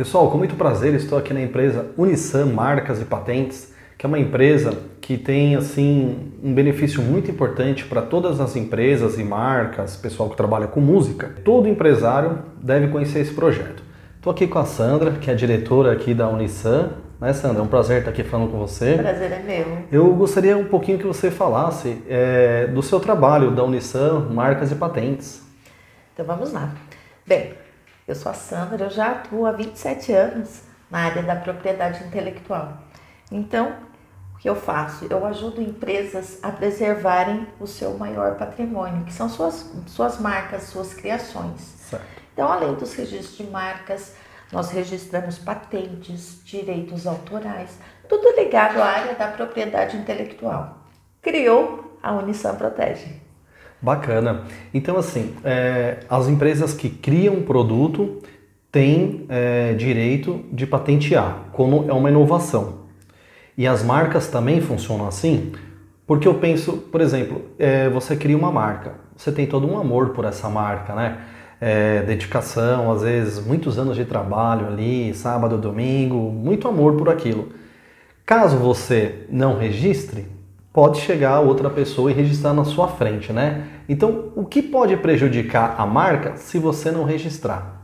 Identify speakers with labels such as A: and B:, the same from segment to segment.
A: Pessoal, com muito prazer, estou aqui na empresa Unisan Marcas e Patentes, que é uma empresa que tem assim um benefício muito importante para todas as empresas e marcas, pessoal que trabalha com música. Todo empresário deve conhecer esse projeto. Estou aqui com a Sandra, que é a diretora aqui da Unisan. Né, Sandra? É um prazer estar aqui falando com você.
B: Prazer é meu.
A: Eu gostaria um pouquinho que você falasse é, do seu trabalho da Unisan Marcas e Patentes.
B: Então vamos lá. Bem, eu sou a Sandra, eu já atuo há 27 anos na área da propriedade intelectual. Então, o que eu faço? Eu ajudo empresas a preservarem o seu maior patrimônio, que são suas, suas marcas, suas criações.
A: Certo.
B: Então, além dos registros de marcas, nós registramos patentes, direitos autorais, tudo ligado à área da propriedade intelectual. Criou a Unição Protege.
A: Bacana. Então, assim, é, as empresas que criam um produto têm é, direito de patentear, como é uma inovação. E as marcas também funcionam assim? Porque eu penso, por exemplo, é, você cria uma marca, você tem todo um amor por essa marca, né? É, dedicação, às vezes muitos anos de trabalho ali, sábado, domingo, muito amor por aquilo. Caso você não registre, pode chegar outra pessoa e registrar na sua frente, né? Então, o que pode prejudicar a marca se você não registrar?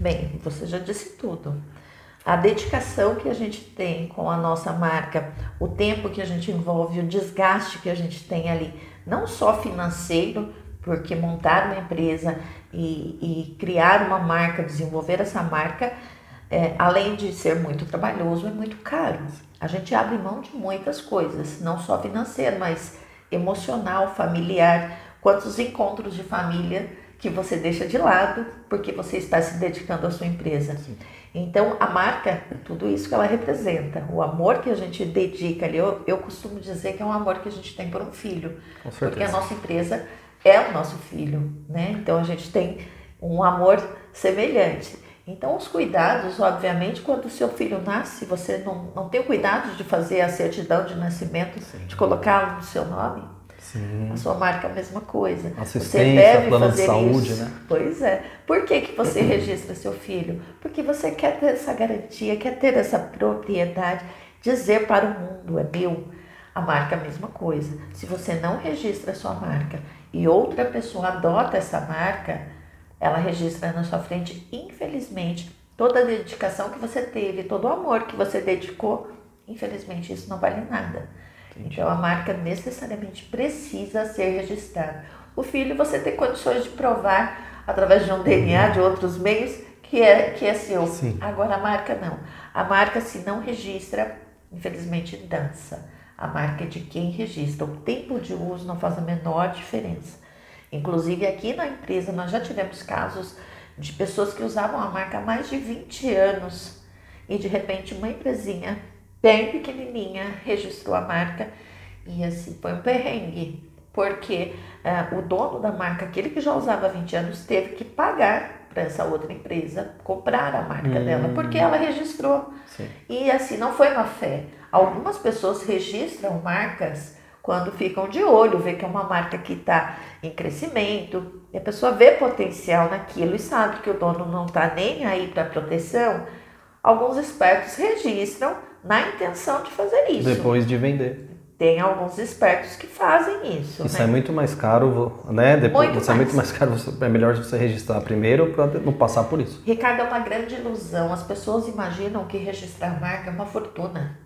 B: Bem, você já disse tudo. A dedicação que a gente tem com a nossa marca, o tempo que a gente envolve, o desgaste que a gente tem ali, não só financeiro, porque montar uma empresa e, e criar uma marca, desenvolver essa marca, é, além de ser muito trabalhoso, é muito caro. A gente abre mão de muitas coisas, não só financeiro, mas emocional, familiar. Quantos encontros de família que você deixa de lado porque você está se dedicando à sua empresa. Sim. Então, a marca, tudo isso que ela representa, o amor que a gente dedica ali, eu, eu costumo dizer que é um amor que a gente tem por um filho, porque a nossa empresa é o nosso filho, né? Então, a gente tem um amor semelhante. Então, os cuidados, obviamente, quando o seu filho nasce, você não, não tem o cuidado de fazer a certidão de nascimento, Sim. de colocá-lo no seu nome.
A: Sim.
B: A sua marca é a mesma coisa.
A: Assistência, você deve plano
B: fazer
A: de saúde,
B: isso.
A: né?
B: Pois é. Por que, que você registra seu filho? Porque você quer ter essa garantia, quer ter essa propriedade, dizer para o mundo, é meu. A marca é a mesma coisa. Se você não registra a sua marca e outra pessoa adota essa marca, ela registra na sua frente, infelizmente, toda a dedicação que você teve, todo o amor que você dedicou, infelizmente isso não vale nada. Entendi. Então a marca necessariamente precisa ser registrada. O filho você tem condições de provar através de um DNA, de outros meios, que é, que é seu.
A: Sim.
B: Agora a marca não. A marca, se não registra, infelizmente dança. A marca é de quem registra. O tempo de uso não faz a menor diferença. Inclusive, aqui na empresa, nós já tivemos casos de pessoas que usavam a marca há mais de 20 anos e de repente uma empresinha bem pequenininha registrou a marca e assim foi um perrengue, porque uh, o dono da marca, aquele que já usava há 20 anos, teve que pagar para essa outra empresa comprar a marca hum. dela, porque ela registrou.
A: Sim.
B: E assim, não foi uma fé. Algumas pessoas registram marcas quando ficam de olho, vê que é uma marca que está em crescimento, e a pessoa vê potencial naquilo e sabe que o dono não está nem aí para proteção, alguns espertos registram na intenção de fazer isso.
A: Depois de vender.
B: Tem alguns espertos que fazem isso.
A: Isso
B: né?
A: é muito mais caro, né? Depois,
B: muito
A: você
B: mais.
A: é muito mais caro, é melhor você registrar primeiro para não passar por isso.
B: Ricardo, é uma grande ilusão. As pessoas imaginam que registrar marca é uma fortuna.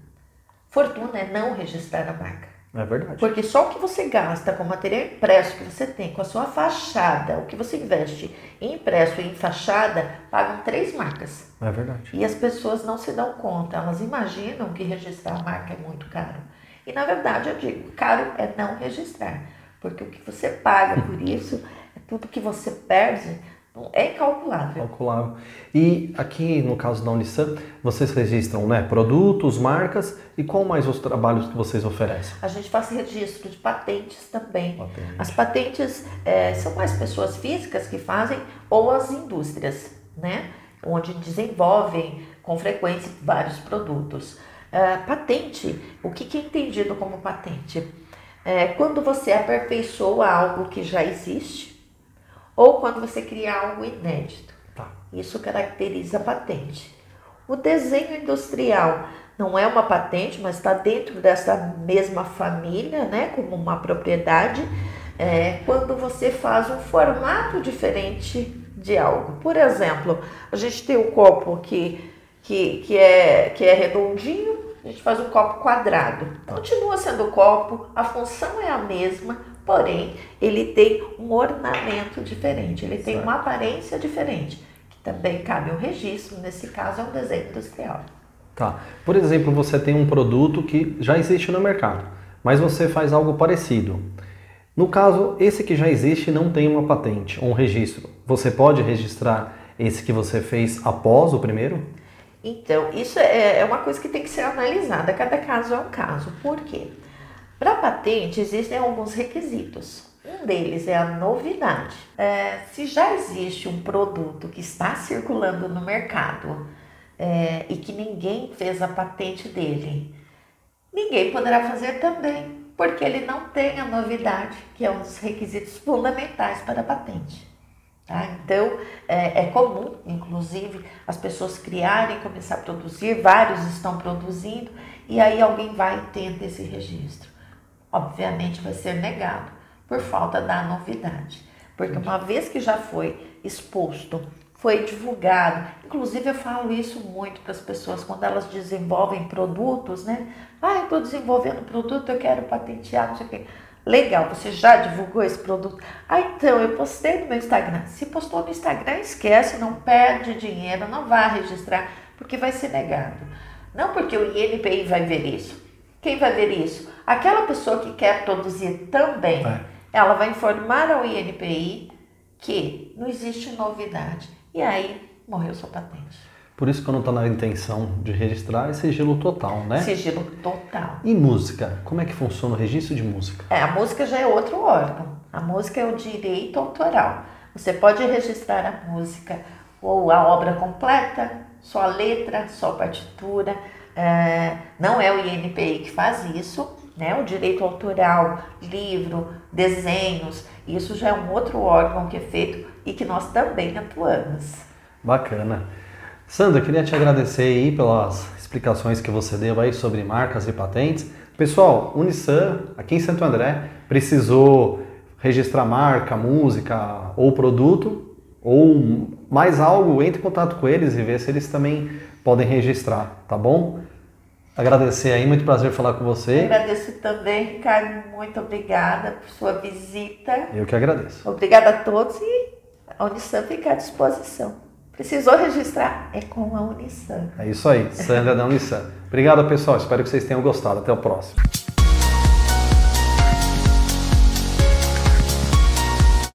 B: Fortuna é não registrar a marca.
A: É verdade.
B: Porque só o que você gasta com o material impresso que você tem, com a sua fachada, o que você investe em impresso e em fachada, pagam três marcas.
A: É verdade.
B: E as pessoas não se dão conta, elas imaginam que registrar a marca é muito caro. E na verdade eu digo, caro é não registrar. Porque o que você paga por isso é tudo que você perde é incalculável.
A: Calculável. E aqui no caso da Unisan, vocês registram né, produtos, marcas e qual mais os trabalhos que vocês oferecem?
B: A gente faz registro de patentes também.
A: Patente.
B: As patentes é, são mais pessoas físicas que fazem ou as indústrias, né? Onde desenvolvem com frequência vários produtos. É, patente, o que, que é entendido como patente? É quando você aperfeiçoa algo que já existe ou quando você cria algo inédito.
A: Tá.
B: Isso caracteriza a patente. O desenho industrial não é uma patente, mas está dentro dessa mesma família, né, como uma propriedade, é, quando você faz um formato diferente de algo. Por exemplo, a gente tem um copo que, que, que, é, que é redondinho, a gente faz um copo quadrado. Continua sendo copo, a função é a mesma, porém ele tem um ornamento diferente, ele tem uma aparência diferente, que também cabe um registro, nesse caso é um desenho industrial.
A: Tá. Por exemplo, você tem um produto que já existe no mercado, mas você faz algo parecido. No caso, esse que já existe não tem uma patente, um registro. Você pode registrar esse que você fez após o primeiro?
B: Então, isso é, é uma coisa que tem que ser analisada, cada caso é um caso. Por quê? Para patente existem alguns requisitos. Um deles é a novidade. É, se já existe um produto que está circulando no mercado é, e que ninguém fez a patente dele, ninguém poderá fazer também porque ele não tem a novidade, que é um dos requisitos fundamentais para a patente. Tá? Então, é, é, comum, inclusive, as pessoas criarem, começar a produzir, vários estão produzindo, e aí alguém vai e tenta esse registro. Obviamente vai ser negado por falta da novidade. Porque uma vez que já foi exposto foi divulgado. Inclusive, eu falo isso muito para as pessoas quando elas desenvolvem produtos, né? Ah, eu estou desenvolvendo produto, eu quero patentear, não sei o quê. Legal, você já divulgou esse produto? Ah, então, eu postei no meu Instagram. Se postou no Instagram, esquece, não perde dinheiro, não vá registrar, porque vai ser negado. Não porque o INPI vai ver isso. Quem vai ver isso? Aquela pessoa que quer produzir também. É. Ela vai informar ao INPI que não existe novidade e aí morreu sua patente.
A: Por isso que eu não estou na intenção de registrar é sigilo total, né?
B: Sigilo total.
A: E música? Como é que funciona o registro de música?
B: É, a música já é outro órgão. A música é o direito autoral. Você pode registrar a música ou a obra completa, só a letra, só a partitura. É, não é o INPI que faz isso, né? O direito autoral, livro, desenhos, isso já é um outro órgão que é feito e que nós também atuamos.
A: Bacana. Sandra, queria te agradecer aí pelas explicações que você deu aí sobre marcas e patentes. Pessoal, Unisan, aqui em Santo André, precisou registrar marca, música ou produto, ou mais algo, entre em contato com eles e ver se eles também podem registrar, tá bom? Agradecer aí, muito prazer falar com você.
B: agradeço também, Ricardo, muito obrigada por sua visita.
A: Eu que agradeço.
B: Obrigada a todos e a Unisam fica à disposição. Precisou registrar? É com a Unisam.
A: É isso aí, Sandra da Unisam. Obrigado, pessoal. Espero que vocês tenham gostado. Até o próximo.